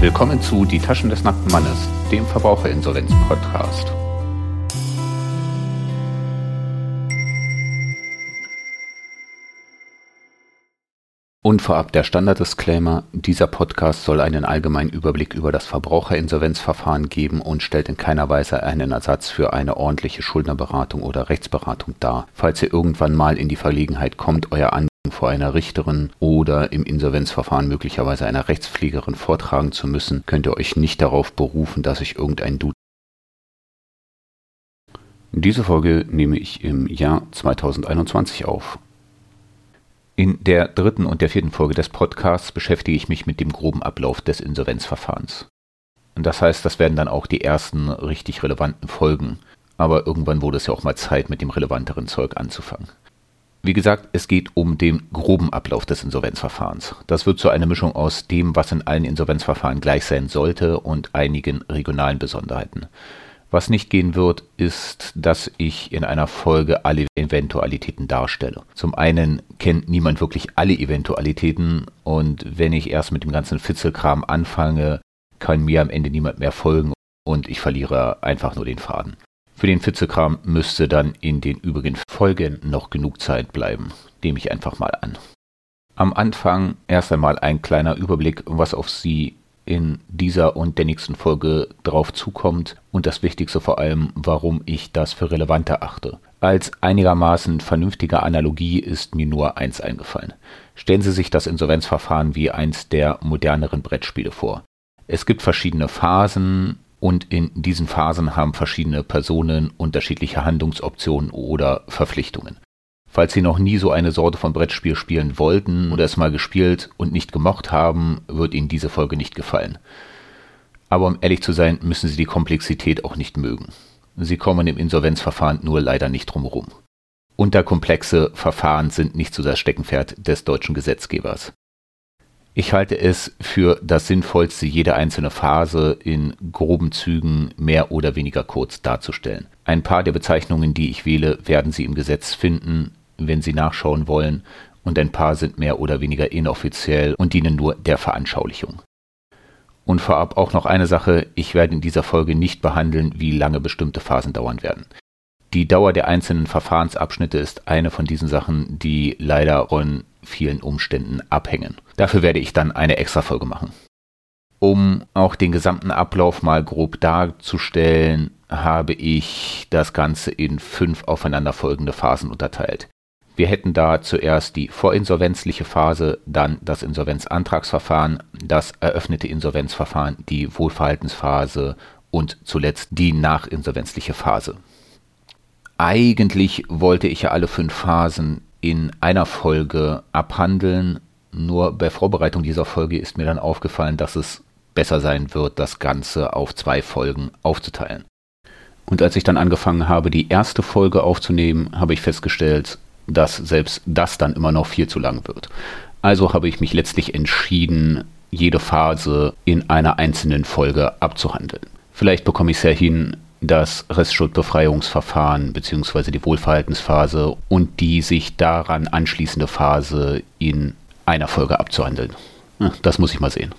Willkommen zu Die Taschen des nackten Mannes, dem Verbraucherinsolvenz-Podcast. Und vorab der Standard-Disclaimer, dieser Podcast soll einen allgemeinen Überblick über das Verbraucherinsolvenzverfahren geben und stellt in keiner Weise einen Ersatz für eine ordentliche Schuldnerberatung oder Rechtsberatung dar. Falls ihr irgendwann mal in die Verlegenheit kommt, euer Anliegen vor einer Richterin oder im Insolvenzverfahren möglicherweise einer Rechtspflegerin vortragen zu müssen, könnt ihr euch nicht darauf berufen, dass ich irgendein Du diese Folge nehme ich im Jahr 2021 auf. In der dritten und der vierten Folge des Podcasts beschäftige ich mich mit dem groben Ablauf des Insolvenzverfahrens. Das heißt, das werden dann auch die ersten richtig relevanten Folgen. Aber irgendwann wurde es ja auch mal Zeit, mit dem relevanteren Zeug anzufangen. Wie gesagt, es geht um den groben Ablauf des Insolvenzverfahrens. Das wird so eine Mischung aus dem, was in allen Insolvenzverfahren gleich sein sollte und einigen regionalen Besonderheiten. Was nicht gehen wird, ist, dass ich in einer Folge alle Eventualitäten darstelle. Zum einen kennt niemand wirklich alle Eventualitäten und wenn ich erst mit dem ganzen Fitzelkram anfange, kann mir am Ende niemand mehr folgen und ich verliere einfach nur den Faden. Für den Fitzelkram müsste dann in den übrigen Folgen noch genug Zeit bleiben. Nehme ich einfach mal an. Am Anfang erst einmal ein kleiner Überblick, was auf Sie in dieser und der nächsten Folge drauf zukommt und das Wichtigste vor allem, warum ich das für relevant erachte. Als einigermaßen vernünftige Analogie ist mir nur eins eingefallen. Stellen Sie sich das Insolvenzverfahren wie eins der moderneren Brettspiele vor. Es gibt verschiedene Phasen und in diesen Phasen haben verschiedene Personen unterschiedliche Handlungsoptionen oder Verpflichtungen. Falls Sie noch nie so eine Sorte von Brettspiel spielen wollten oder es mal gespielt und nicht gemocht haben, wird Ihnen diese Folge nicht gefallen. Aber um ehrlich zu sein, müssen Sie die Komplexität auch nicht mögen. Sie kommen im Insolvenzverfahren nur leider nicht drumherum. Unterkomplexe Verfahren sind nicht so das Steckenpferd des deutschen Gesetzgebers. Ich halte es für das Sinnvollste, jede einzelne Phase in groben Zügen mehr oder weniger kurz darzustellen. Ein paar der Bezeichnungen, die ich wähle, werden Sie im Gesetz finden, wenn Sie nachschauen wollen, und ein paar sind mehr oder weniger inoffiziell und dienen nur der Veranschaulichung. Und vorab auch noch eine Sache, ich werde in dieser Folge nicht behandeln, wie lange bestimmte Phasen dauern werden. Die Dauer der einzelnen Verfahrensabschnitte ist eine von diesen Sachen, die leider von vielen Umständen abhängen. Dafür werde ich dann eine extra Folge machen. Um auch den gesamten Ablauf mal grob darzustellen, habe ich das Ganze in fünf aufeinanderfolgende Phasen unterteilt. Wir hätten da zuerst die vorinsolvenzliche Phase, dann das Insolvenzantragsverfahren, das eröffnete Insolvenzverfahren, die Wohlverhaltensphase und zuletzt die nachinsolvenzliche Phase. Eigentlich wollte ich ja alle fünf Phasen in einer Folge abhandeln, nur bei Vorbereitung dieser Folge ist mir dann aufgefallen, dass es besser sein wird, das Ganze auf zwei Folgen aufzuteilen. Und als ich dann angefangen habe, die erste Folge aufzunehmen, habe ich festgestellt, dass selbst das dann immer noch viel zu lang wird. Also habe ich mich letztlich entschieden, jede Phase in einer einzelnen Folge abzuhandeln. Vielleicht bekomme ich es ja hin, das Restschuldbefreiungsverfahren bzw. die Wohlverhaltensphase und die sich daran anschließende Phase in einer Folge abzuhandeln. Das muss ich mal sehen.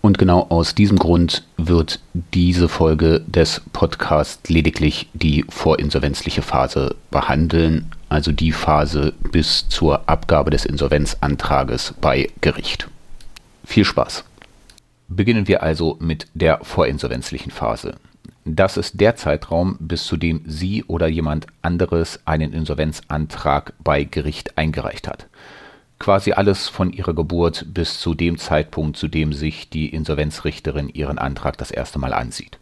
Und genau aus diesem Grund wird diese Folge des Podcasts lediglich die vorinsolvenzliche Phase behandeln, also die Phase bis zur Abgabe des Insolvenzantrages bei Gericht. Viel Spaß. Beginnen wir also mit der vorinsolvenzlichen Phase. Das ist der Zeitraum, bis zu dem Sie oder jemand anderes einen Insolvenzantrag bei Gericht eingereicht hat quasi alles von ihrer Geburt bis zu dem Zeitpunkt, zu dem sich die Insolvenzrichterin ihren Antrag das erste Mal ansieht.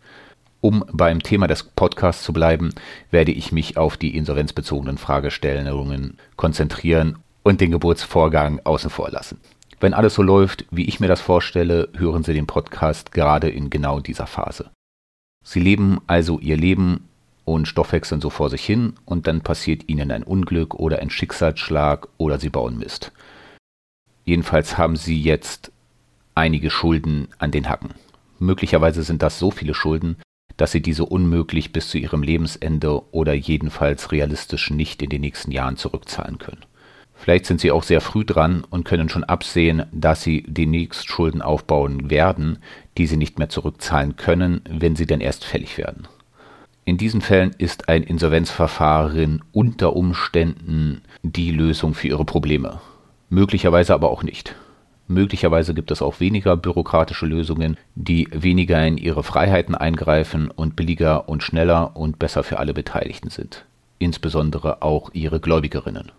Um beim Thema des Podcasts zu bleiben, werde ich mich auf die insolvenzbezogenen Fragestellungen konzentrieren und den Geburtsvorgang außen vor lassen. Wenn alles so läuft, wie ich mir das vorstelle, hören Sie den Podcast gerade in genau dieser Phase. Sie leben also Ihr Leben und stoffwechseln so vor sich hin und dann passiert Ihnen ein Unglück oder ein Schicksalsschlag oder Sie bauen Mist. Jedenfalls haben sie jetzt einige Schulden an den Hacken. Möglicherweise sind das so viele Schulden, dass sie diese unmöglich bis zu ihrem Lebensende oder jedenfalls realistisch nicht in den nächsten Jahren zurückzahlen können. Vielleicht sind sie auch sehr früh dran und können schon absehen, dass sie demnächst Schulden aufbauen werden, die sie nicht mehr zurückzahlen können, wenn sie denn erst fällig werden. In diesen Fällen ist ein Insolvenzverfahren unter Umständen die Lösung für ihre Probleme. Möglicherweise aber auch nicht. Möglicherweise gibt es auch weniger bürokratische Lösungen, die weniger in ihre Freiheiten eingreifen und billiger und schneller und besser für alle Beteiligten sind, insbesondere auch ihre Gläubigerinnen.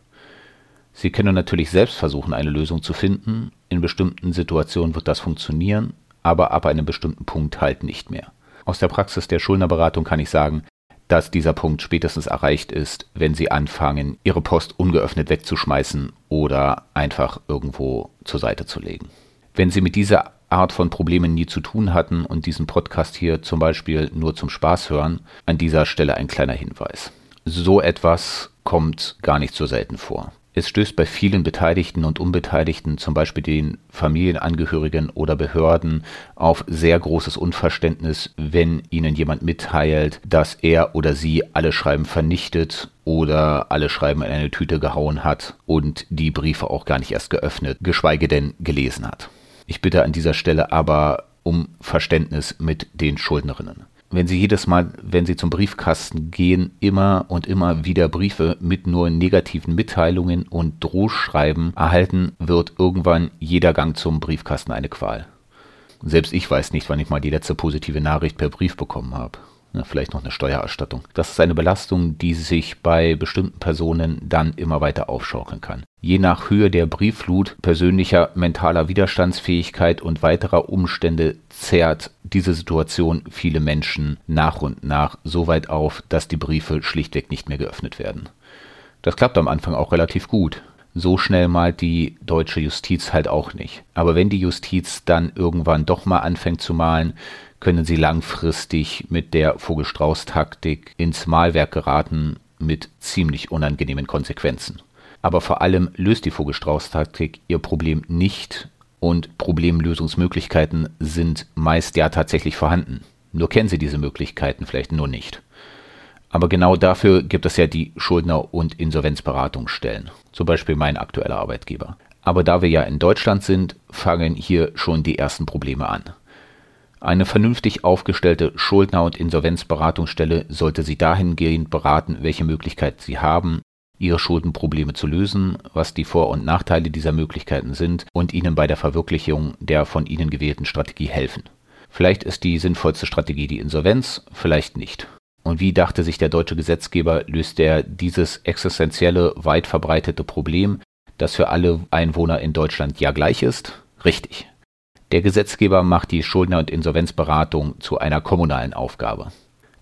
Sie können natürlich selbst versuchen, eine Lösung zu finden. In bestimmten Situationen wird das funktionieren, aber ab einem bestimmten Punkt halt nicht mehr. Aus der Praxis der Schuldnerberatung kann ich sagen, dass dieser Punkt spätestens erreicht ist, wenn Sie anfangen, Ihre Post ungeöffnet wegzuschmeißen oder einfach irgendwo zur Seite zu legen. Wenn Sie mit dieser Art von Problemen nie zu tun hatten und diesen Podcast hier zum Beispiel nur zum Spaß hören, an dieser Stelle ein kleiner Hinweis. So etwas kommt gar nicht so selten vor. Es stößt bei vielen Beteiligten und Unbeteiligten, zum Beispiel den Familienangehörigen oder Behörden, auf sehr großes Unverständnis, wenn ihnen jemand mitteilt, dass er oder sie alle Schreiben vernichtet oder alle Schreiben in eine Tüte gehauen hat und die Briefe auch gar nicht erst geöffnet, geschweige denn gelesen hat. Ich bitte an dieser Stelle aber um Verständnis mit den Schuldnerinnen wenn Sie jedes Mal, wenn Sie zum Briefkasten gehen, immer und immer wieder Briefe mit nur negativen Mitteilungen und Drohschreiben erhalten, wird irgendwann jeder Gang zum Briefkasten eine Qual. Selbst ich weiß nicht, wann ich mal die letzte positive Nachricht per Brief bekommen habe. Ja, vielleicht noch eine Steuererstattung. Das ist eine Belastung, die sich bei bestimmten Personen dann immer weiter aufschaukeln kann. Je nach Höhe der Briefflut, persönlicher mentaler Widerstandsfähigkeit und weiterer Umstände zerrt diese Situation viele Menschen nach und nach so weit auf, dass die Briefe schlichtweg nicht mehr geöffnet werden. Das klappt am Anfang auch relativ gut. So schnell malt die deutsche Justiz halt auch nicht. Aber wenn die Justiz dann irgendwann doch mal anfängt zu malen, können sie langfristig mit der Vogelstrauß-Taktik ins Malwerk geraten mit ziemlich unangenehmen Konsequenzen. Aber vor allem löst die Vogelstrauß-Taktik ihr Problem nicht und Problemlösungsmöglichkeiten sind meist ja tatsächlich vorhanden. Nur kennen sie diese Möglichkeiten vielleicht nur nicht. Aber genau dafür gibt es ja die Schuldner- und Insolvenzberatungsstellen, zum Beispiel mein aktueller Arbeitgeber. Aber da wir ja in Deutschland sind, fangen hier schon die ersten Probleme an. Eine vernünftig aufgestellte Schuldner- und Insolvenzberatungsstelle sollte Sie dahingehend beraten, welche Möglichkeiten Sie haben, Ihre Schuldenprobleme zu lösen, was die Vor- und Nachteile dieser Möglichkeiten sind und Ihnen bei der Verwirklichung der von Ihnen gewählten Strategie helfen. Vielleicht ist die sinnvollste Strategie die Insolvenz, vielleicht nicht. Und wie dachte sich der deutsche Gesetzgeber, löst er dieses existenzielle, weit verbreitete Problem, das für alle Einwohner in Deutschland ja gleich ist? Richtig. Der Gesetzgeber macht die Schuldner- und Insolvenzberatung zu einer kommunalen Aufgabe.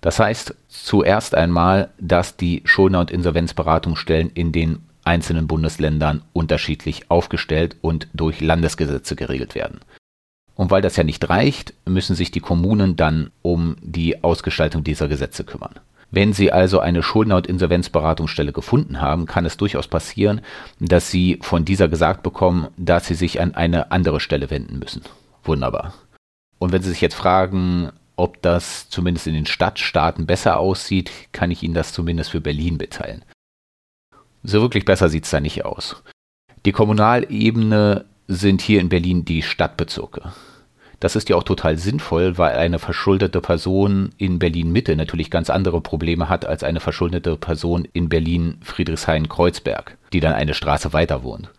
Das heißt zuerst einmal, dass die Schuldner- und Insolvenzberatungsstellen in den einzelnen Bundesländern unterschiedlich aufgestellt und durch Landesgesetze geregelt werden. Und weil das ja nicht reicht, müssen sich die Kommunen dann um die Ausgestaltung dieser Gesetze kümmern. Wenn Sie also eine Schuldner- und Insolvenzberatungsstelle gefunden haben, kann es durchaus passieren, dass Sie von dieser gesagt bekommen, dass Sie sich an eine andere Stelle wenden müssen. Wunderbar. Und wenn Sie sich jetzt fragen, ob das zumindest in den Stadtstaaten besser aussieht, kann ich Ihnen das zumindest für Berlin mitteilen. So wirklich besser sieht es da nicht aus. Die Kommunalebene sind hier in Berlin die Stadtbezirke. Das ist ja auch total sinnvoll, weil eine verschuldete Person in Berlin Mitte natürlich ganz andere Probleme hat als eine verschuldete Person in Berlin Friedrichshain-Kreuzberg, die dann eine Straße weiter wohnt.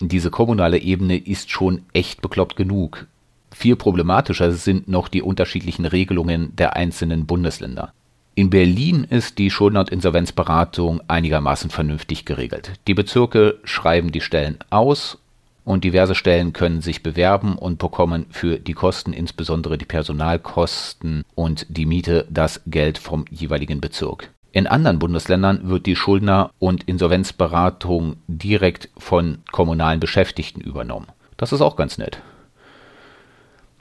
Diese kommunale Ebene ist schon echt bekloppt genug. Viel problematischer sind noch die unterschiedlichen Regelungen der einzelnen Bundesländer. In Berlin ist die Schulden- und Insolvenzberatung einigermaßen vernünftig geregelt. Die Bezirke schreiben die Stellen aus und diverse Stellen können sich bewerben und bekommen für die Kosten, insbesondere die Personalkosten und die Miete, das Geld vom jeweiligen Bezirk. In anderen Bundesländern wird die Schuldner- und Insolvenzberatung direkt von kommunalen Beschäftigten übernommen. Das ist auch ganz nett.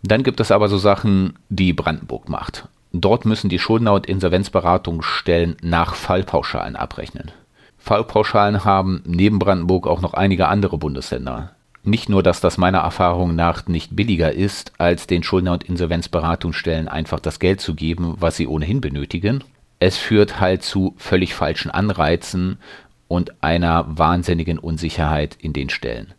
Dann gibt es aber so Sachen, die Brandenburg macht. Dort müssen die Schuldner- und Insolvenzberatungsstellen nach Fallpauschalen abrechnen. Fallpauschalen haben neben Brandenburg auch noch einige andere Bundesländer. Nicht nur, dass das meiner Erfahrung nach nicht billiger ist, als den Schuldner- und Insolvenzberatungsstellen einfach das Geld zu geben, was sie ohnehin benötigen. Es führt halt zu völlig falschen Anreizen und einer wahnsinnigen Unsicherheit in den Stellen.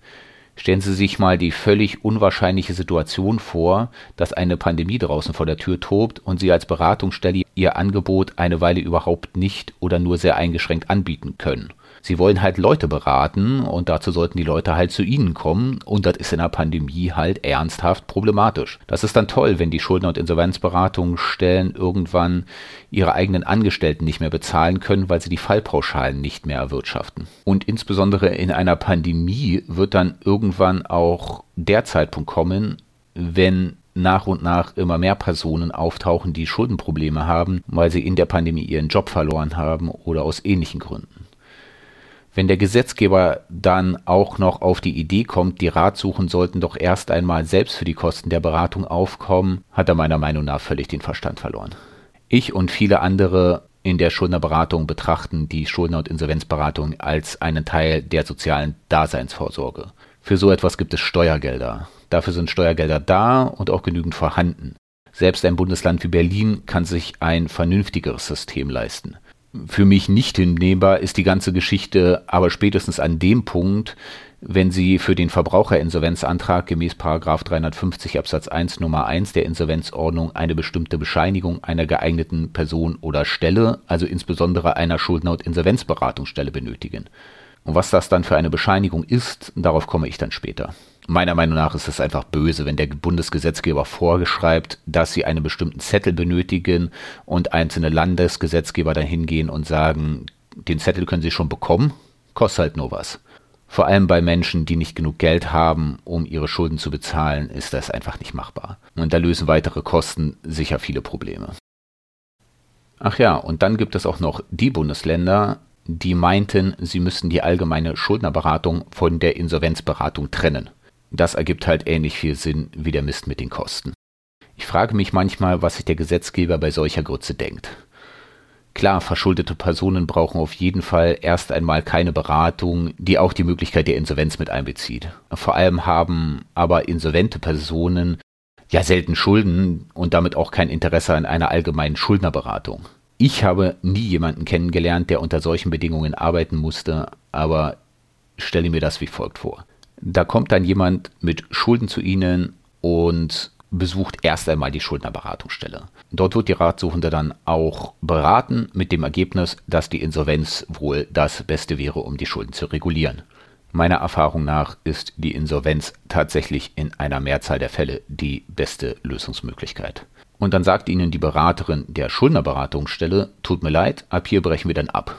Stellen Sie sich mal die völlig unwahrscheinliche Situation vor, dass eine Pandemie draußen vor der Tür tobt und Sie als Beratungsstelle Ihr Angebot eine Weile überhaupt nicht oder nur sehr eingeschränkt anbieten können. Sie wollen halt Leute beraten und dazu sollten die Leute halt zu ihnen kommen und das ist in der Pandemie halt ernsthaft problematisch. Das ist dann toll, wenn die Schulden- und Insolvenzberatungsstellen irgendwann ihre eigenen Angestellten nicht mehr bezahlen können, weil sie die Fallpauschalen nicht mehr erwirtschaften. Und insbesondere in einer Pandemie wird dann irgendwann auch der Zeitpunkt kommen, wenn nach und nach immer mehr Personen auftauchen, die Schuldenprobleme haben, weil sie in der Pandemie ihren Job verloren haben oder aus ähnlichen Gründen. Wenn der Gesetzgeber dann auch noch auf die Idee kommt, die Ratsuchen sollten doch erst einmal selbst für die Kosten der Beratung aufkommen, hat er meiner Meinung nach völlig den Verstand verloren. Ich und viele andere in der Schuldnerberatung betrachten die Schuldner- und Insolvenzberatung als einen Teil der sozialen Daseinsvorsorge. Für so etwas gibt es Steuergelder. Dafür sind Steuergelder da und auch genügend vorhanden. Selbst ein Bundesland wie Berlin kann sich ein vernünftigeres System leisten für mich nicht hinnehmbar ist die ganze Geschichte aber spätestens an dem Punkt, wenn Sie für den Verbraucherinsolvenzantrag gemäß 350 Absatz 1 Nummer 1 der Insolvenzordnung eine bestimmte Bescheinigung einer geeigneten Person oder Stelle, also insbesondere einer Schuldner- und Insolvenzberatungsstelle benötigen. Und was das dann für eine Bescheinigung ist, darauf komme ich dann später. Meiner Meinung nach ist es einfach böse, wenn der Bundesgesetzgeber vorgeschreibt, dass sie einen bestimmten Zettel benötigen und einzelne Landesgesetzgeber dann hingehen und sagen, den Zettel können sie schon bekommen, kostet halt nur was. Vor allem bei Menschen, die nicht genug Geld haben, um ihre Schulden zu bezahlen, ist das einfach nicht machbar. Und da lösen weitere Kosten sicher viele Probleme. Ach ja, und dann gibt es auch noch die Bundesländer, die meinten, sie müssten die allgemeine Schuldnerberatung von der Insolvenzberatung trennen. Das ergibt halt ähnlich viel Sinn wie der Mist mit den Kosten. Ich frage mich manchmal, was sich der Gesetzgeber bei solcher Grütze denkt. Klar, verschuldete Personen brauchen auf jeden Fall erst einmal keine Beratung, die auch die Möglichkeit der Insolvenz mit einbezieht. Vor allem haben aber insolvente Personen ja selten Schulden und damit auch kein Interesse an einer allgemeinen Schuldnerberatung. Ich habe nie jemanden kennengelernt, der unter solchen Bedingungen arbeiten musste, aber stelle mir das wie folgt vor. Da kommt dann jemand mit Schulden zu Ihnen und besucht erst einmal die Schuldnerberatungsstelle. Dort wird die Ratsuchende dann auch beraten mit dem Ergebnis, dass die Insolvenz wohl das Beste wäre, um die Schulden zu regulieren. Meiner Erfahrung nach ist die Insolvenz tatsächlich in einer Mehrzahl der Fälle die beste Lösungsmöglichkeit. Und dann sagt Ihnen die Beraterin der Schuldnerberatungsstelle, tut mir leid, ab hier brechen wir dann ab.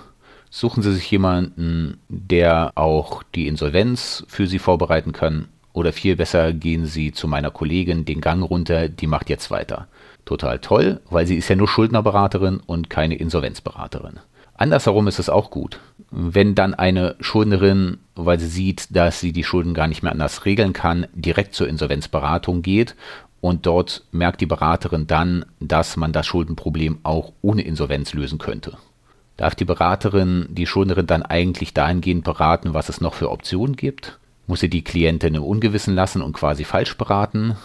Suchen Sie sich jemanden, der auch die Insolvenz für Sie vorbereiten kann. Oder viel besser gehen Sie zu meiner Kollegin den Gang runter, die macht jetzt weiter. Total toll, weil sie ist ja nur Schuldnerberaterin und keine Insolvenzberaterin. Andersherum ist es auch gut. Wenn dann eine Schuldnerin, weil sie sieht, dass sie die Schulden gar nicht mehr anders regeln kann, direkt zur Insolvenzberatung geht und dort merkt die Beraterin dann, dass man das Schuldenproblem auch ohne Insolvenz lösen könnte. Darf die Beraterin die Schuldnerin dann eigentlich dahingehend beraten, was es noch für Optionen gibt? Muss sie die Klientin im Ungewissen lassen und quasi falsch beraten?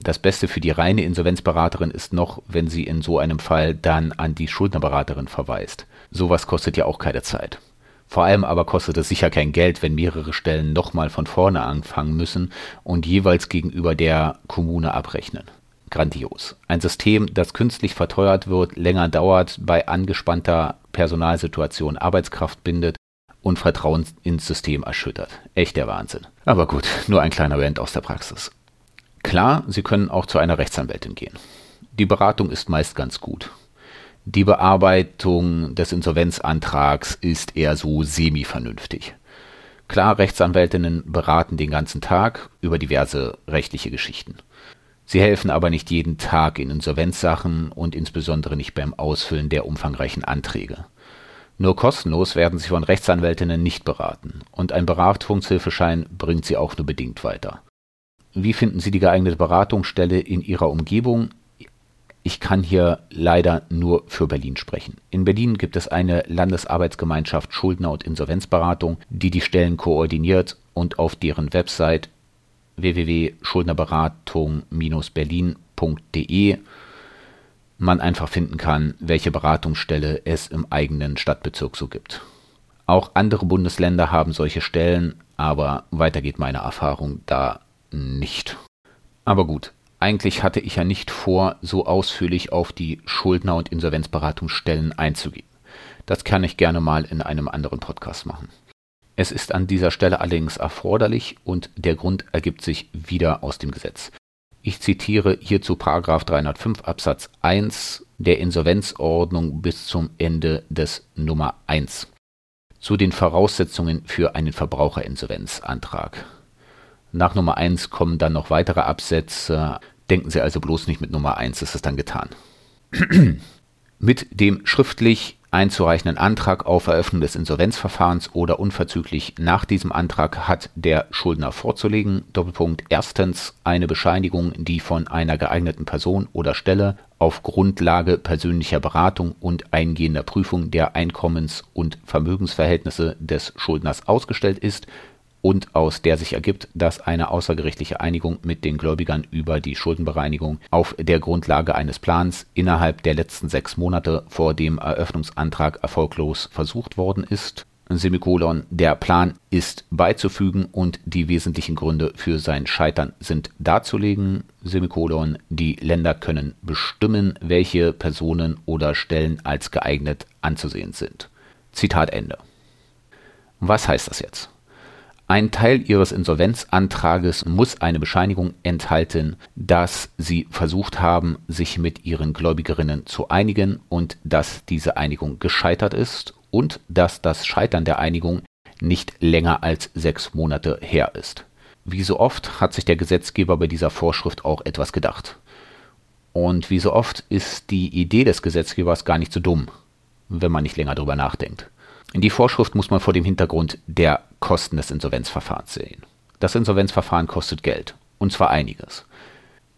Das Beste für die reine Insolvenzberaterin ist noch, wenn sie in so einem Fall dann an die Schuldnerberaterin verweist. Sowas kostet ja auch keine Zeit. Vor allem aber kostet es sicher kein Geld, wenn mehrere Stellen nochmal von vorne anfangen müssen und jeweils gegenüber der Kommune abrechnen grandios. Ein System, das künstlich verteuert wird, länger dauert, bei angespannter Personalsituation Arbeitskraft bindet und Vertrauen ins System erschüttert. Echt der Wahnsinn. Aber gut, nur ein kleiner Rant aus der Praxis. Klar, Sie können auch zu einer Rechtsanwältin gehen. Die Beratung ist meist ganz gut. Die Bearbeitung des Insolvenzantrags ist eher so semi-vernünftig. Klar, Rechtsanwältinnen beraten den ganzen Tag über diverse rechtliche Geschichten. Sie helfen aber nicht jeden Tag in Insolvenzsachen und insbesondere nicht beim Ausfüllen der umfangreichen Anträge. Nur kostenlos werden Sie von Rechtsanwältinnen nicht beraten und ein Beratungshilfeschein bringt Sie auch nur bedingt weiter. Wie finden Sie die geeignete Beratungsstelle in Ihrer Umgebung? Ich kann hier leider nur für Berlin sprechen. In Berlin gibt es eine Landesarbeitsgemeinschaft Schuldner- und Insolvenzberatung, die die Stellen koordiniert und auf deren Website www.schuldnerberatung-berlin.de man einfach finden kann, welche Beratungsstelle es im eigenen Stadtbezirk so gibt. Auch andere Bundesländer haben solche Stellen, aber weiter geht meine Erfahrung da nicht. Aber gut, eigentlich hatte ich ja nicht vor, so ausführlich auf die Schuldner- und Insolvenzberatungsstellen einzugehen. Das kann ich gerne mal in einem anderen Podcast machen. Es ist an dieser Stelle allerdings erforderlich und der Grund ergibt sich wieder aus dem Gesetz. Ich zitiere hierzu 305 Absatz 1 der Insolvenzordnung bis zum Ende des Nummer 1 zu den Voraussetzungen für einen Verbraucherinsolvenzantrag. Nach Nummer 1 kommen dann noch weitere Absätze. Denken Sie also bloß nicht mit Nummer 1, ist es dann getan. mit dem schriftlich einzureichenden Antrag auf Eröffnung des Insolvenzverfahrens oder unverzüglich nach diesem Antrag hat der Schuldner vorzulegen. Doppelpunkt. Erstens eine Bescheinigung, die von einer geeigneten Person oder Stelle auf Grundlage persönlicher Beratung und eingehender Prüfung der Einkommens- und Vermögensverhältnisse des Schuldners ausgestellt ist und aus der sich ergibt, dass eine außergerichtliche Einigung mit den Gläubigern über die Schuldenbereinigung auf der Grundlage eines Plans innerhalb der letzten sechs Monate vor dem Eröffnungsantrag erfolglos versucht worden ist. Der Plan ist beizufügen und die wesentlichen Gründe für sein Scheitern sind darzulegen. Die Länder können bestimmen, welche Personen oder Stellen als geeignet anzusehen sind. Zitat Ende. Was heißt das jetzt? Ein Teil Ihres Insolvenzantrages muss eine Bescheinigung enthalten, dass Sie versucht haben, sich mit Ihren Gläubigerinnen zu einigen und dass diese Einigung gescheitert ist und dass das Scheitern der Einigung nicht länger als sechs Monate her ist. Wie so oft hat sich der Gesetzgeber bei dieser Vorschrift auch etwas gedacht. Und wie so oft ist die Idee des Gesetzgebers gar nicht so dumm, wenn man nicht länger drüber nachdenkt. Die Vorschrift muss man vor dem Hintergrund der Kosten des Insolvenzverfahrens sehen. Das Insolvenzverfahren kostet Geld, und zwar einiges.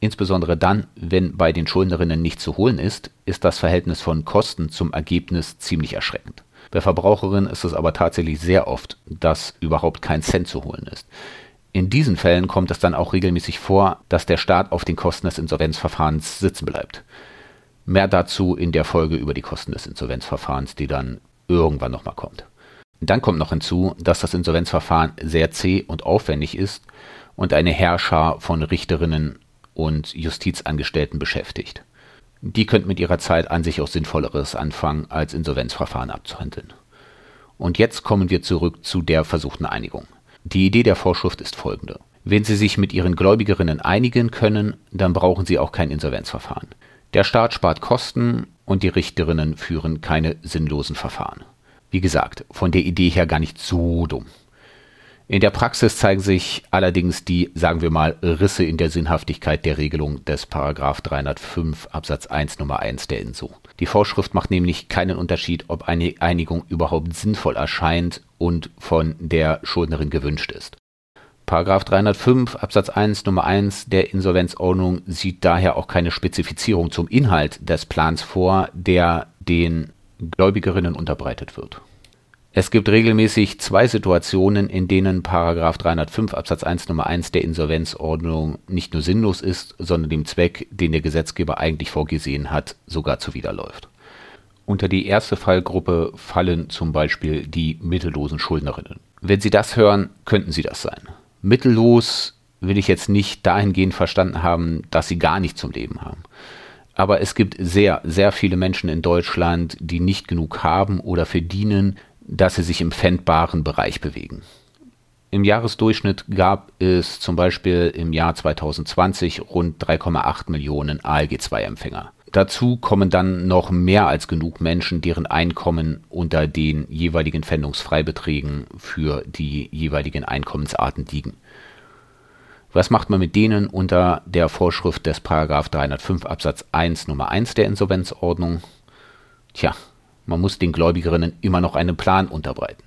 Insbesondere dann, wenn bei den Schuldnerinnen nichts zu holen ist, ist das Verhältnis von Kosten zum Ergebnis ziemlich erschreckend. Bei Verbraucherinnen ist es aber tatsächlich sehr oft, dass überhaupt kein Cent zu holen ist. In diesen Fällen kommt es dann auch regelmäßig vor, dass der Staat auf den Kosten des Insolvenzverfahrens sitzen bleibt. Mehr dazu in der Folge über die Kosten des Insolvenzverfahrens, die dann irgendwann nochmal kommt. Dann kommt noch hinzu, dass das Insolvenzverfahren sehr zäh und aufwendig ist und eine Herrscher von Richterinnen und Justizangestellten beschäftigt. Die könnten mit ihrer Zeit an sich auch Sinnvolleres anfangen, als Insolvenzverfahren abzuhandeln. Und jetzt kommen wir zurück zu der versuchten Einigung. Die Idee der Vorschrift ist folgende. Wenn Sie sich mit Ihren Gläubigerinnen einigen können, dann brauchen Sie auch kein Insolvenzverfahren. Der Staat spart Kosten und die Richterinnen führen keine sinnlosen Verfahren. Wie gesagt, von der Idee her gar nicht so dumm. In der Praxis zeigen sich allerdings die, sagen wir mal, Risse in der Sinnhaftigkeit der Regelung des Paragraph 305 Absatz 1 Nummer 1 der INSO. Die Vorschrift macht nämlich keinen Unterschied, ob eine Einigung überhaupt sinnvoll erscheint und von der Schuldnerin gewünscht ist. Paragraph 305 Absatz 1 Nummer 1 der Insolvenzordnung sieht daher auch keine Spezifizierung zum Inhalt des Plans vor, der den Gläubigerinnen unterbreitet wird. Es gibt regelmäßig zwei Situationen, in denen Paragraph 305 Absatz 1 Nummer 1 der Insolvenzordnung nicht nur sinnlos ist, sondern dem Zweck, den der Gesetzgeber eigentlich vorgesehen hat, sogar zuwiderläuft. Unter die erste Fallgruppe fallen zum Beispiel die mittellosen Schuldnerinnen. Wenn Sie das hören, könnten Sie das sein. Mittellos will ich jetzt nicht dahingehend verstanden haben, dass sie gar nicht zum Leben haben. Aber es gibt sehr, sehr viele Menschen in Deutschland, die nicht genug haben oder verdienen, dass sie sich im pfändbaren Bereich bewegen. Im Jahresdurchschnitt gab es zum Beispiel im Jahr 2020 rund 3,8 Millionen ALG-2-Empfänger. Dazu kommen dann noch mehr als genug Menschen, deren Einkommen unter den jeweiligen Pfändungsfreibeträgen für die jeweiligen Einkommensarten liegen. Was macht man mit denen unter der Vorschrift des Paragraph 305 Absatz 1 Nummer 1 der Insolvenzordnung? Tja, man muss den Gläubigerinnen immer noch einen Plan unterbreiten.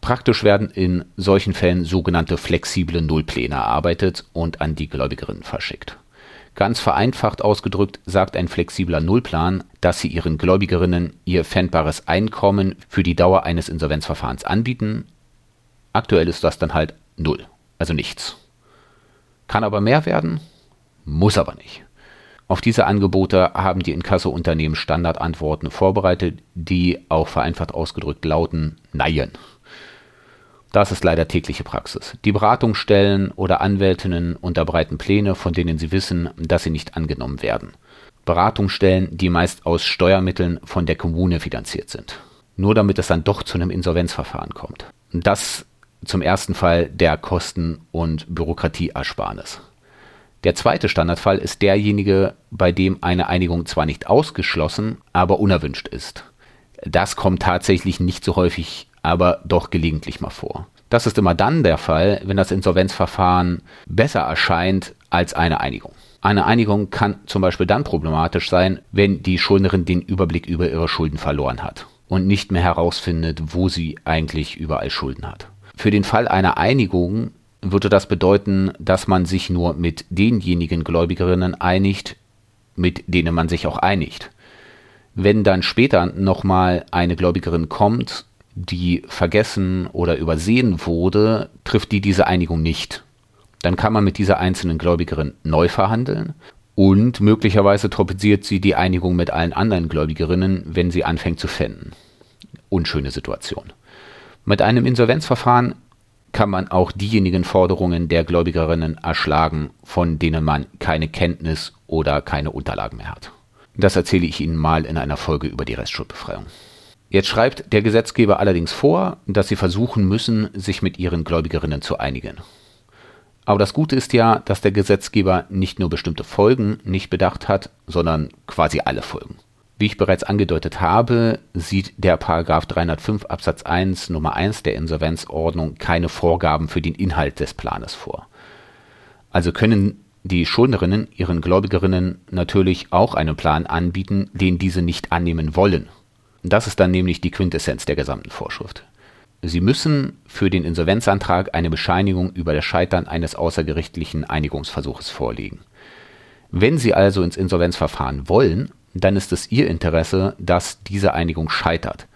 Praktisch werden in solchen Fällen sogenannte flexible Nullpläne erarbeitet und an die Gläubigerinnen verschickt. Ganz vereinfacht ausgedrückt sagt ein flexibler Nullplan, dass sie ihren Gläubigerinnen ihr pfändbares Einkommen für die Dauer eines Insolvenzverfahrens anbieten. Aktuell ist das dann halt null, also nichts. Kann aber mehr werden, muss aber nicht. Auf diese Angebote haben die Inkasso-Unternehmen Standardantworten vorbereitet, die auch vereinfacht ausgedrückt lauten Nein. Das ist leider tägliche Praxis. Die Beratungsstellen oder Anwältinnen unterbreiten Pläne, von denen sie wissen, dass sie nicht angenommen werden. Beratungsstellen, die meist aus Steuermitteln von der Kommune finanziert sind. Nur damit es dann doch zu einem Insolvenzverfahren kommt. Das zum ersten Fall der Kosten- und Bürokratieersparnis. Der zweite Standardfall ist derjenige, bei dem eine Einigung zwar nicht ausgeschlossen, aber unerwünscht ist. Das kommt tatsächlich nicht so häufig, aber doch gelegentlich mal vor. Das ist immer dann der Fall, wenn das Insolvenzverfahren besser erscheint als eine Einigung. Eine Einigung kann zum Beispiel dann problematisch sein, wenn die Schuldnerin den Überblick über ihre Schulden verloren hat und nicht mehr herausfindet, wo sie eigentlich überall Schulden hat. Für den Fall einer Einigung würde das bedeuten, dass man sich nur mit denjenigen Gläubigerinnen einigt, mit denen man sich auch einigt. Wenn dann später nochmal eine Gläubigerin kommt, die vergessen oder übersehen wurde, trifft die diese Einigung nicht. Dann kann man mit dieser einzelnen Gläubigerin neu verhandeln und möglicherweise torpediert sie die Einigung mit allen anderen Gläubigerinnen, wenn sie anfängt zu fänden. Unschöne Situation. Mit einem Insolvenzverfahren kann man auch diejenigen Forderungen der Gläubigerinnen erschlagen, von denen man keine Kenntnis oder keine Unterlagen mehr hat. Das erzähle ich Ihnen mal in einer Folge über die Restschuldbefreiung. Jetzt schreibt der Gesetzgeber allerdings vor, dass sie versuchen müssen, sich mit ihren Gläubigerinnen zu einigen. Aber das Gute ist ja, dass der Gesetzgeber nicht nur bestimmte Folgen nicht bedacht hat, sondern quasi alle Folgen. Wie ich bereits angedeutet habe, sieht der Paragraph 305 Absatz 1 Nummer 1 der Insolvenzordnung keine Vorgaben für den Inhalt des Planes vor. Also können die Schuldnerinnen ihren Gläubigerinnen natürlich auch einen Plan anbieten, den diese nicht annehmen wollen. Das ist dann nämlich die Quintessenz der gesamten Vorschrift. Sie müssen für den Insolvenzantrag eine Bescheinigung über das Scheitern eines außergerichtlichen Einigungsversuches vorlegen. Wenn Sie also ins Insolvenzverfahren wollen, dann ist es ihr Interesse, dass diese Einigung scheitert.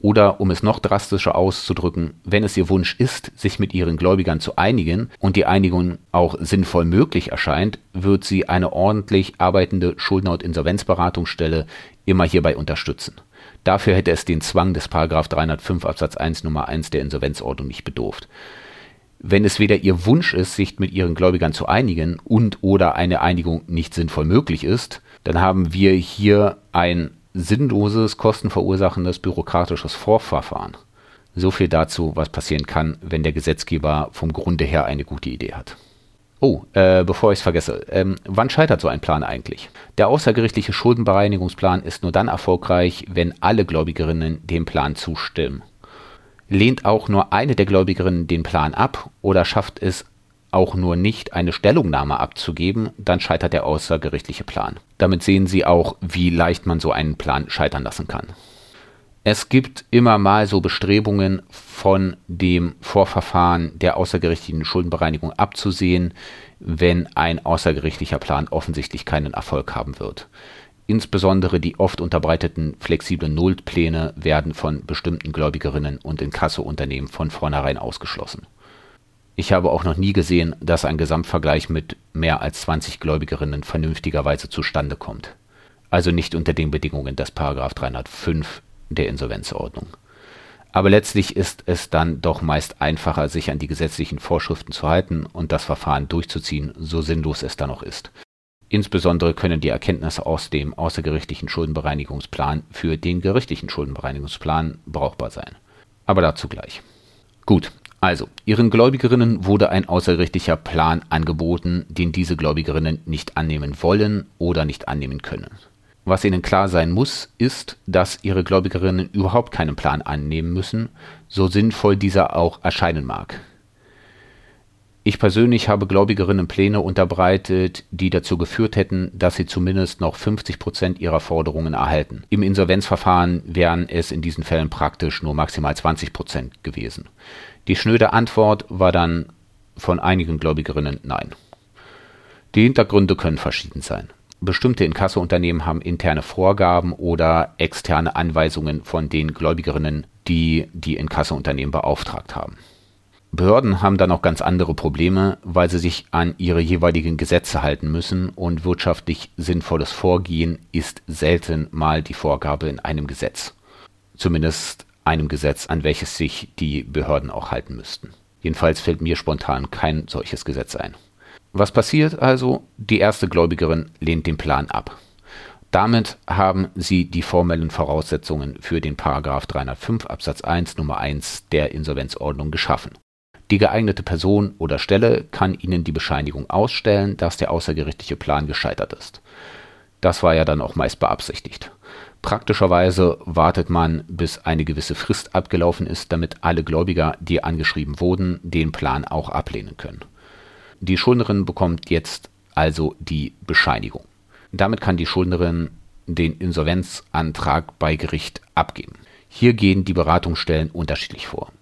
Oder um es noch drastischer auszudrücken, wenn es ihr Wunsch ist, sich mit ihren Gläubigern zu einigen und die Einigung auch sinnvoll möglich erscheint, wird sie eine ordentlich arbeitende Schuldner- und Insolvenzberatungsstelle immer hierbei unterstützen. Dafür hätte es den Zwang des 305 Absatz 1 Nummer 1 der Insolvenzordnung nicht bedurft. Wenn es weder ihr Wunsch ist, sich mit ihren Gläubigern zu einigen und oder eine Einigung nicht sinnvoll möglich ist, dann haben wir hier ein sinnloses, kostenverursachendes bürokratisches Vorverfahren. So viel dazu, was passieren kann, wenn der Gesetzgeber vom Grunde her eine gute Idee hat. Oh, äh, bevor ich es vergesse, ähm, wann scheitert so ein Plan eigentlich? Der außergerichtliche Schuldenbereinigungsplan ist nur dann erfolgreich, wenn alle Gläubigerinnen dem Plan zustimmen. Lehnt auch nur eine der Gläubigerinnen den Plan ab oder schafft es auch nur nicht eine Stellungnahme abzugeben, dann scheitert der außergerichtliche Plan. Damit sehen Sie auch, wie leicht man so einen Plan scheitern lassen kann. Es gibt immer mal so Bestrebungen von dem Vorverfahren der außergerichtlichen Schuldenbereinigung abzusehen, wenn ein außergerichtlicher Plan offensichtlich keinen Erfolg haben wird. Insbesondere die oft unterbreiteten flexiblen Nullpläne werden von bestimmten Gläubigerinnen und Inkassounternehmen von vornherein ausgeschlossen. Ich habe auch noch nie gesehen, dass ein Gesamtvergleich mit mehr als 20 Gläubigerinnen vernünftigerweise zustande kommt. Also nicht unter den Bedingungen des Paragraph 305 der Insolvenzordnung. Aber letztlich ist es dann doch meist einfacher, sich an die gesetzlichen Vorschriften zu halten und das Verfahren durchzuziehen, so sinnlos es dann noch ist. Insbesondere können die Erkenntnisse aus dem außergerichtlichen Schuldenbereinigungsplan für den gerichtlichen Schuldenbereinigungsplan brauchbar sein. Aber dazu gleich. Gut, also, ihren Gläubigerinnen wurde ein außergerichtlicher Plan angeboten, den diese Gläubigerinnen nicht annehmen wollen oder nicht annehmen können. Was ihnen klar sein muss, ist, dass ihre Gläubigerinnen überhaupt keinen Plan annehmen müssen, so sinnvoll dieser auch erscheinen mag. Ich persönlich habe Gläubigerinnen Pläne unterbreitet, die dazu geführt hätten, dass sie zumindest noch 50 Prozent ihrer Forderungen erhalten. Im Insolvenzverfahren wären es in diesen Fällen praktisch nur maximal 20 Prozent gewesen. Die schnöde Antwort war dann von einigen Gläubigerinnen Nein. Die Hintergründe können verschieden sein. Bestimmte Inkassounternehmen haben interne Vorgaben oder externe Anweisungen von den Gläubigerinnen, die die Inkassounternehmen beauftragt haben. Behörden haben dann auch ganz andere Probleme, weil sie sich an ihre jeweiligen Gesetze halten müssen und wirtschaftlich sinnvolles Vorgehen ist selten mal die Vorgabe in einem Gesetz. Zumindest einem Gesetz, an welches sich die Behörden auch halten müssten. Jedenfalls fällt mir spontan kein solches Gesetz ein. Was passiert also? Die erste Gläubigerin lehnt den Plan ab. Damit haben sie die formellen Voraussetzungen für den Paragraph 305 Absatz 1 Nummer 1 der Insolvenzordnung geschaffen. Die geeignete Person oder Stelle kann ihnen die Bescheinigung ausstellen, dass der außergerichtliche Plan gescheitert ist. Das war ja dann auch meist beabsichtigt. Praktischerweise wartet man, bis eine gewisse Frist abgelaufen ist, damit alle Gläubiger, die angeschrieben wurden, den Plan auch ablehnen können. Die Schuldnerin bekommt jetzt also die Bescheinigung. Damit kann die Schuldnerin den Insolvenzantrag bei Gericht abgeben. Hier gehen die Beratungsstellen unterschiedlich vor.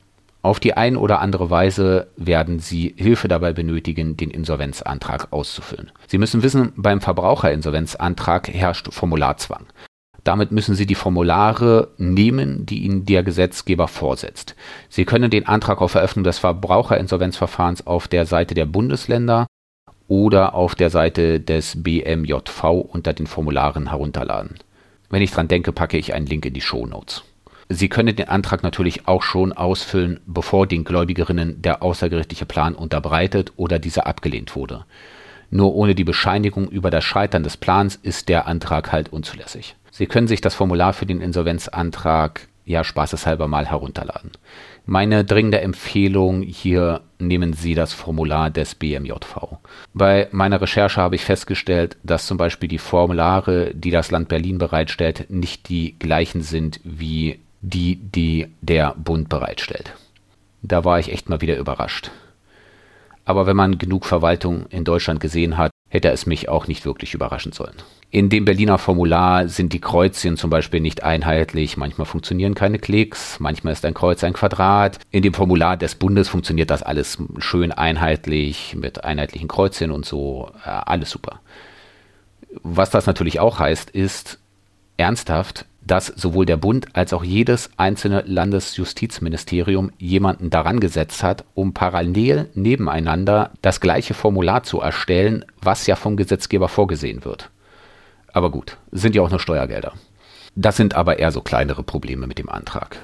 Auf die ein oder andere Weise werden Sie Hilfe dabei benötigen, den Insolvenzantrag auszufüllen. Sie müssen wissen, beim Verbraucherinsolvenzantrag herrscht Formularzwang. Damit müssen Sie die Formulare nehmen, die Ihnen der Gesetzgeber vorsetzt. Sie können den Antrag auf Eröffnung des Verbraucherinsolvenzverfahrens auf der Seite der Bundesländer oder auf der Seite des BMJV unter den Formularen herunterladen. Wenn ich dran denke, packe ich einen Link in die Show Notes. Sie können den Antrag natürlich auch schon ausfüllen, bevor den Gläubigerinnen der außergerichtliche Plan unterbreitet oder dieser abgelehnt wurde. Nur ohne die Bescheinigung über das Scheitern des Plans ist der Antrag halt unzulässig. Sie können sich das Formular für den Insolvenzantrag ja spaßeshalber mal herunterladen. Meine dringende Empfehlung hier nehmen Sie das Formular des BMJV. Bei meiner Recherche habe ich festgestellt, dass zum Beispiel die Formulare, die das Land Berlin bereitstellt, nicht die gleichen sind wie die, die der Bund bereitstellt. Da war ich echt mal wieder überrascht. Aber wenn man genug Verwaltung in Deutschland gesehen hat, hätte es mich auch nicht wirklich überraschen sollen. In dem Berliner Formular sind die Kreuzchen zum Beispiel nicht einheitlich. Manchmal funktionieren keine Klicks, manchmal ist ein Kreuz ein Quadrat. In dem Formular des Bundes funktioniert das alles schön einheitlich mit einheitlichen Kreuzchen und so. Alles super. Was das natürlich auch heißt, ist ernsthaft, dass sowohl der Bund als auch jedes einzelne Landesjustizministerium jemanden daran gesetzt hat, um parallel nebeneinander das gleiche Formular zu erstellen, was ja vom Gesetzgeber vorgesehen wird. Aber gut, sind ja auch nur Steuergelder. Das sind aber eher so kleinere Probleme mit dem Antrag.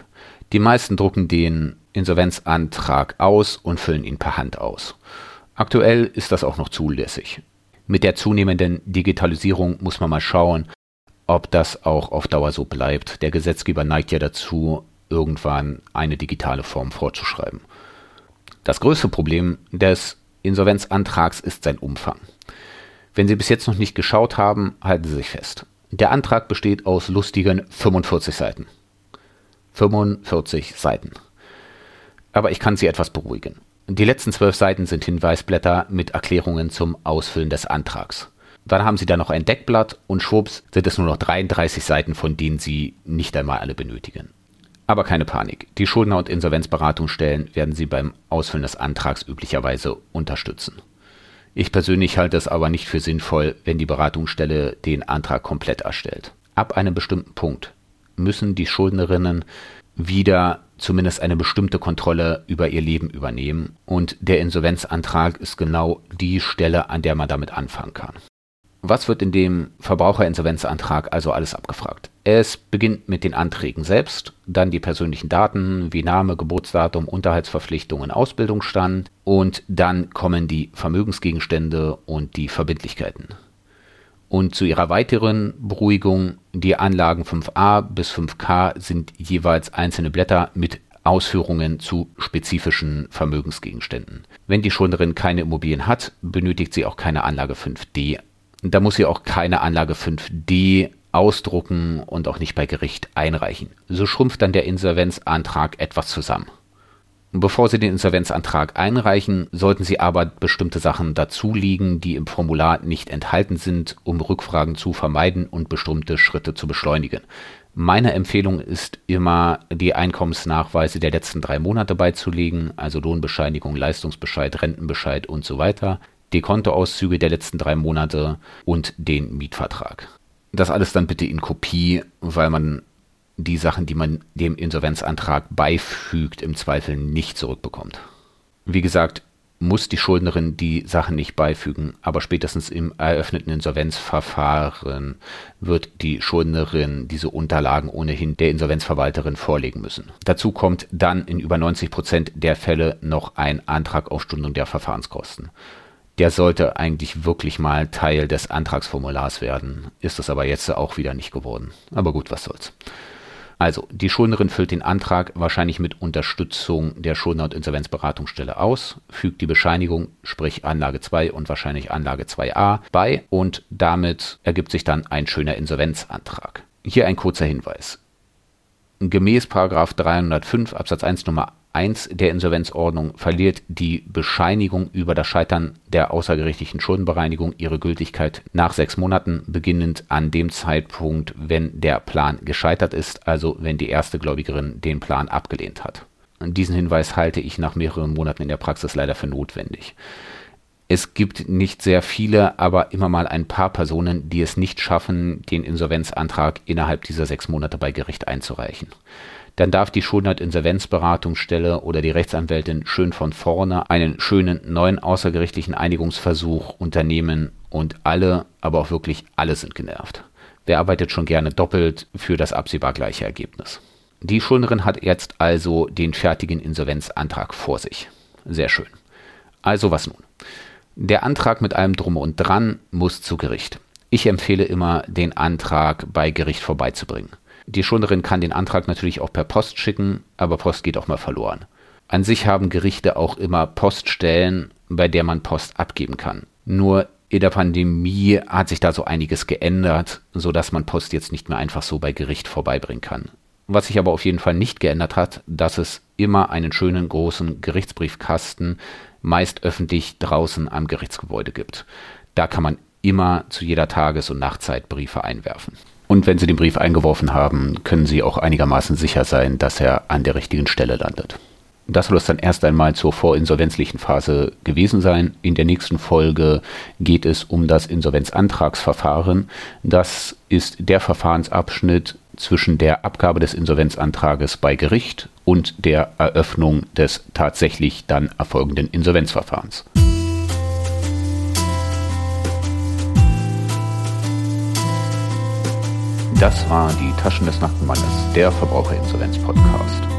Die meisten drucken den Insolvenzantrag aus und füllen ihn per Hand aus. Aktuell ist das auch noch zulässig. Mit der zunehmenden Digitalisierung muss man mal schauen, ob das auch auf Dauer so bleibt. Der Gesetzgeber neigt ja dazu, irgendwann eine digitale Form vorzuschreiben. Das größte Problem des Insolvenzantrags ist sein Umfang. Wenn Sie bis jetzt noch nicht geschaut haben, halten Sie sich fest. Der Antrag besteht aus lustigen 45 Seiten. 45 Seiten. Aber ich kann Sie etwas beruhigen. Die letzten zwölf Seiten sind Hinweisblätter mit Erklärungen zum Ausfüllen des Antrags. Dann haben Sie da noch ein Deckblatt und schwupps sind es nur noch 33 Seiten, von denen Sie nicht einmal alle benötigen. Aber keine Panik. Die Schuldner- und Insolvenzberatungsstellen werden Sie beim Ausfüllen des Antrags üblicherweise unterstützen. Ich persönlich halte es aber nicht für sinnvoll, wenn die Beratungsstelle den Antrag komplett erstellt. Ab einem bestimmten Punkt müssen die Schuldnerinnen wieder zumindest eine bestimmte Kontrolle über ihr Leben übernehmen und der Insolvenzantrag ist genau die Stelle, an der man damit anfangen kann. Was wird in dem Verbraucherinsolvenzantrag also alles abgefragt? Es beginnt mit den Anträgen selbst, dann die persönlichen Daten wie Name, Geburtsdatum, Unterhaltsverpflichtungen, Ausbildungsstand und dann kommen die Vermögensgegenstände und die Verbindlichkeiten. Und zu ihrer weiteren Beruhigung, die Anlagen 5a bis 5k sind jeweils einzelne Blätter mit Ausführungen zu spezifischen Vermögensgegenständen. Wenn die Schuldnerin keine Immobilien hat, benötigt sie auch keine Anlage 5d da muss sie auch keine Anlage 5D ausdrucken und auch nicht bei Gericht einreichen. So schrumpft dann der Insolvenzantrag etwas zusammen. Bevor Sie den Insolvenzantrag einreichen, sollten Sie aber bestimmte Sachen dazulegen, die im Formular nicht enthalten sind, um Rückfragen zu vermeiden und bestimmte Schritte zu beschleunigen. Meine Empfehlung ist immer, die Einkommensnachweise der letzten drei Monate beizulegen, also Lohnbescheinigung, Leistungsbescheid, Rentenbescheid und so weiter die Kontoauszüge der letzten drei Monate und den Mietvertrag. Das alles dann bitte in Kopie, weil man die Sachen, die man dem Insolvenzantrag beifügt, im Zweifel nicht zurückbekommt. Wie gesagt, muss die Schuldnerin die Sachen nicht beifügen, aber spätestens im eröffneten Insolvenzverfahren wird die Schuldnerin diese Unterlagen ohnehin der Insolvenzverwalterin vorlegen müssen. Dazu kommt dann in über 90 Prozent der Fälle noch ein Antrag auf Stundung der Verfahrenskosten. Der sollte eigentlich wirklich mal Teil des Antragsformulars werden, ist es aber jetzt auch wieder nicht geworden. Aber gut, was soll's. Also, die Schuldnerin füllt den Antrag wahrscheinlich mit Unterstützung der Schuldner- und Insolvenzberatungsstelle aus, fügt die Bescheinigung, sprich Anlage 2 und wahrscheinlich Anlage 2a bei und damit ergibt sich dann ein schöner Insolvenzantrag. Hier ein kurzer Hinweis. Gemäß 305 Absatz 1 Nummer 1 der Insolvenzordnung verliert die Bescheinigung über das Scheitern der außergerichtlichen Schuldenbereinigung ihre Gültigkeit nach sechs Monaten, beginnend an dem Zeitpunkt, wenn der Plan gescheitert ist, also wenn die erste Gläubigerin den Plan abgelehnt hat. Diesen Hinweis halte ich nach mehreren Monaten in der Praxis leider für notwendig. Es gibt nicht sehr viele, aber immer mal ein paar Personen, die es nicht schaffen, den Insolvenzantrag innerhalb dieser sechs Monate bei Gericht einzureichen dann darf die Schuldner-Insolvenzberatungsstelle oder die Rechtsanwältin schön von vorne einen schönen neuen außergerichtlichen Einigungsversuch unternehmen und alle, aber auch wirklich alle sind genervt. Wer arbeitet schon gerne doppelt für das absehbar gleiche Ergebnis? Die Schuldnerin hat jetzt also den fertigen Insolvenzantrag vor sich. Sehr schön. Also was nun? Der Antrag mit allem drum und dran muss zu Gericht. Ich empfehle immer, den Antrag bei Gericht vorbeizubringen. Die Schuldnerin kann den Antrag natürlich auch per Post schicken, aber Post geht auch mal verloren. An sich haben Gerichte auch immer Poststellen, bei der man Post abgeben kann. Nur in der Pandemie hat sich da so einiges geändert, sodass man Post jetzt nicht mehr einfach so bei Gericht vorbeibringen kann. Was sich aber auf jeden Fall nicht geändert hat, dass es immer einen schönen großen Gerichtsbriefkasten, meist öffentlich draußen am Gerichtsgebäude gibt. Da kann man immer zu jeder Tages- und Nachtzeit Briefe einwerfen. Und wenn Sie den Brief eingeworfen haben, können Sie auch einigermaßen sicher sein, dass er an der richtigen Stelle landet. Das soll es dann erst einmal zur vorinsolvenzlichen Phase gewesen sein. In der nächsten Folge geht es um das Insolvenzantragsverfahren. Das ist der Verfahrensabschnitt zwischen der Abgabe des Insolvenzantrages bei Gericht und der Eröffnung des tatsächlich dann erfolgenden Insolvenzverfahrens. Das war die Taschen des Nachtmannes, der Verbraucherinsolvenz-Podcast.